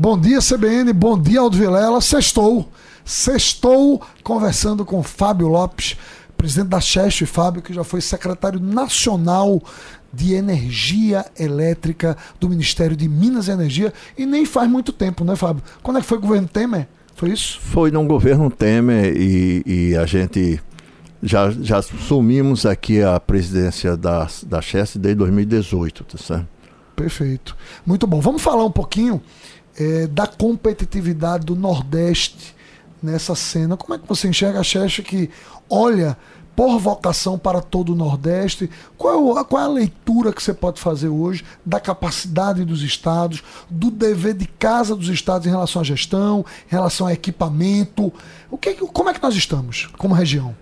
Bom dia, CBN. Bom dia, Aldo Vilela. Sextou. Sextou conversando com Fábio Lopes, presidente da Cheste, Fábio, que já foi secretário nacional de Energia Elétrica do Ministério de Minas e Energia. E nem faz muito tempo, né, Fábio? Quando é que foi o governo Temer? Foi isso? Foi no governo Temer e, e a gente já, já assumimos aqui a presidência da, da Cheste desde 2018, tá certo? Perfeito. Muito bom. Vamos falar um pouquinho é, da competitividade do Nordeste nessa cena. Como é que você enxerga a que olha por vocação para todo o Nordeste? Qual é, qual é, a leitura que você pode fazer hoje da capacidade dos estados, do dever de casa dos estados em relação à gestão, em relação a equipamento? O que, como é que nós estamos como região?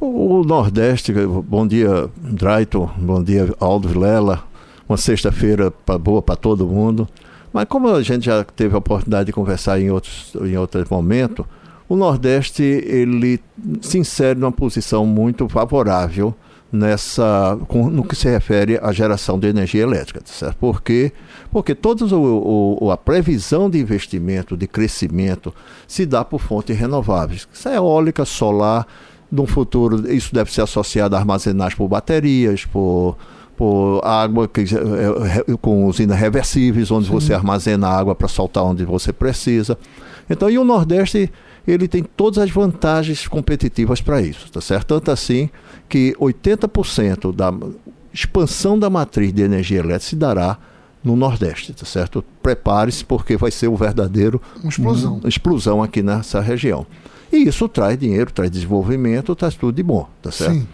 O Nordeste, bom dia Drayton, bom dia Aldo Vilela, uma sexta-feira boa para todo mundo. Mas como a gente já teve a oportunidade de conversar em outros, em outros momentos, o Nordeste ele se insere numa posição muito favorável nessa no que se refere à geração de energia elétrica, tá certo? Por quê? Porque toda a previsão de investimento, de crescimento, se dá por fontes renováveis. Isso é eólica, solar, no futuro isso deve ser associado a armazenagem por baterias, por por água que, é, é, com usinas reversíveis, onde Sim. você armazena água para soltar onde você precisa. Então, e o Nordeste ele tem todas as vantagens competitivas para isso, tá certo? Tanto assim que 80% da expansão da matriz de energia elétrica se dará no Nordeste, tá certo? Prepare-se porque vai ser o verdadeiro uma explosão. Uma explosão aqui nessa região. E isso traz dinheiro, traz desenvolvimento, traz tudo de bom, tá certo? Sim.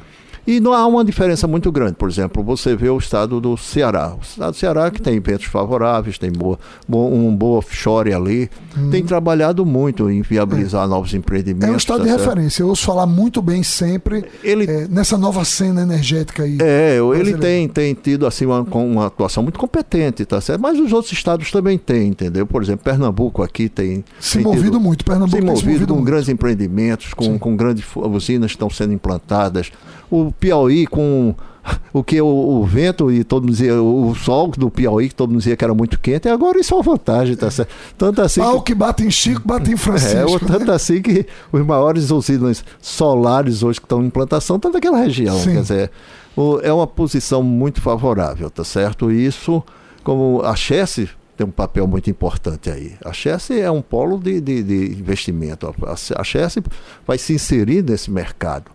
E não há uma diferença muito grande. Por exemplo, você vê o estado do Ceará. O estado do Ceará que tem ventos favoráveis, tem boa, um bom offshore ali, hum. tem trabalhado muito em viabilizar é. novos empreendimentos. É um estado tá de certo? referência. Eu ouço falar muito bem sempre ele, é, nessa nova cena energética aí. É, ele tem, tem tido assim uma, uma atuação muito competente, tá certo? Mas os outros estados também têm, entendeu? Por exemplo, Pernambuco aqui tem. Se tem movido tido, muito, Pernambuco se movido, se movido com muito. grandes empreendimentos, com, com grandes usinas que estão sendo implantadas o Piauí com o que o, o, vento e todo mundo dizia, o sol do Piauí, que todo mundo dizia que era muito quente, e agora isso é uma vantagem, tá certo? Tanto assim. Pau que, que bate em Chico, bate em Francisco. É, tanto assim que os maiores usinas solares hoje que estão em implantação estão naquela região. Sim. Quer dizer, o, é uma posição muito favorável, tá certo? E isso, como a Chesse tem um papel muito importante aí. A Chesse é um polo de, de, de investimento. A, a Chesse vai se inserir nesse mercado.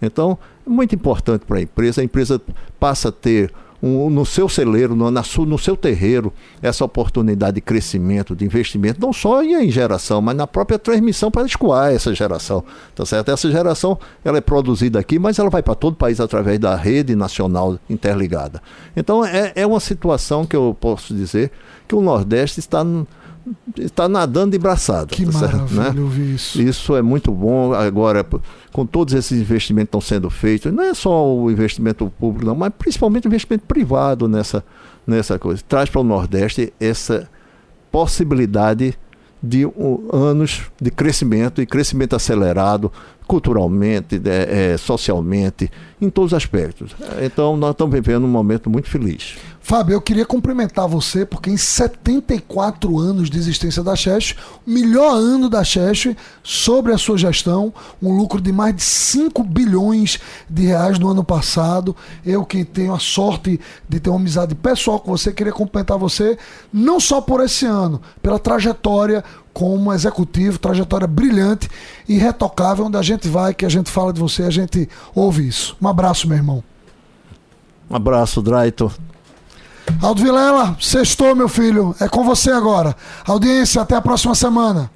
Então, é muito importante para a empresa. A empresa passa a ter um, no seu celeiro, no, na no seu terreiro, essa oportunidade de crescimento, de investimento, não só em geração, mas na própria transmissão para escoar essa geração. Tá certo? Essa geração ela é produzida aqui, mas ela vai para todo o país através da rede nacional interligada. Então é, é uma situação que eu posso dizer que o Nordeste está está nadando de braçada. Que tá maravilha certo, né? ouvir isso. Isso é muito bom. Agora, com todos esses investimentos que estão sendo feitos, não é só o investimento público, não, mas principalmente o investimento privado nessa, nessa coisa. Traz para o Nordeste essa possibilidade de um, anos de crescimento e crescimento acelerado culturalmente, é, é, socialmente, em todos os aspectos. Então, nós estamos vivendo um momento muito feliz. Fábio, eu queria cumprimentar você, porque em 74 anos de existência da Chest, o melhor ano da Chest, sobre a sua gestão, um lucro de mais de 5 bilhões de reais no ano passado. Eu que tenho a sorte de ter uma amizade pessoal com você, queria cumprimentar você, não só por esse ano, pela trajetória como executivo, trajetória brilhante e retocável, onde a gente vai, que a gente fala de você, a gente ouve isso. Um abraço, meu irmão. Um abraço, Drayton. Aldo Vilela, sextou, meu filho. É com você agora. Audiência, até a próxima semana.